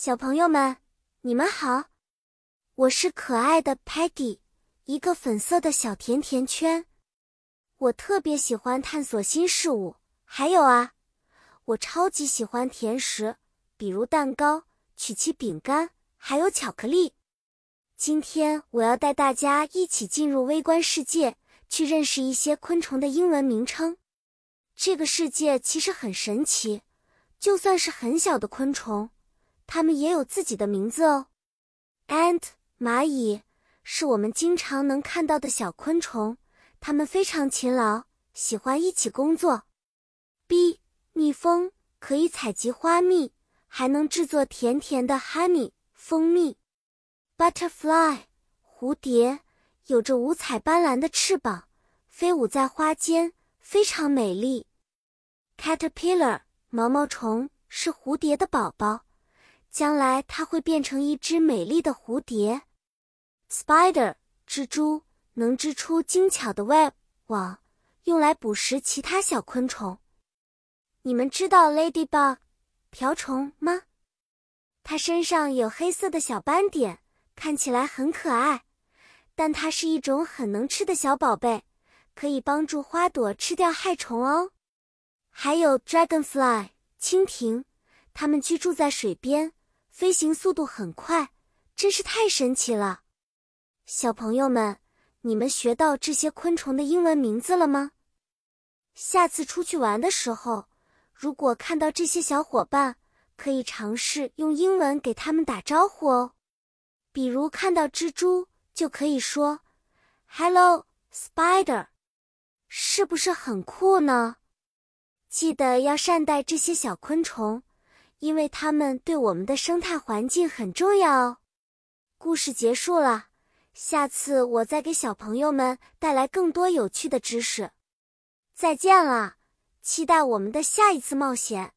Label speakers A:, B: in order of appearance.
A: 小朋友们，你们好，我是可爱的 Peggy，一个粉色的小甜甜圈。我特别喜欢探索新事物，还有啊，我超级喜欢甜食，比如蛋糕、曲奇饼干，还有巧克力。今天我要带大家一起进入微观世界，去认识一些昆虫的英文名称。这个世界其实很神奇，就算是很小的昆虫。它们也有自己的名字哦。Ant 蚂蚁是我们经常能看到的小昆虫，它们非常勤劳，喜欢一起工作。B 蜜蜂可以采集花蜜，还能制作甜甜的 honey 蜂蜜。Butterfly 蝴蝶有着五彩斑斓的翅膀，飞舞在花间，非常美丽。Caterpillar 毛毛虫是蝴蝶的宝宝。将来它会变成一只美丽的蝴蝶。Spider 蜘蛛能织出精巧的 web 网，用来捕食其他小昆虫。你们知道 ladybug 瓢虫吗？它身上有黑色的小斑点，看起来很可爱。但它是一种很能吃的小宝贝，可以帮助花朵吃掉害虫哦。还有 dragonfly 蜻蜓，它们居住在水边。飞行速度很快，真是太神奇了！小朋友们，你们学到这些昆虫的英文名字了吗？下次出去玩的时候，如果看到这些小伙伴，可以尝试用英文给他们打招呼哦。比如看到蜘蛛，就可以说 “Hello, Spider”，是不是很酷呢？记得要善待这些小昆虫。因为它们对我们的生态环境很重要哦。故事结束了，下次我再给小朋友们带来更多有趣的知识。再见了，期待我们的下一次冒险。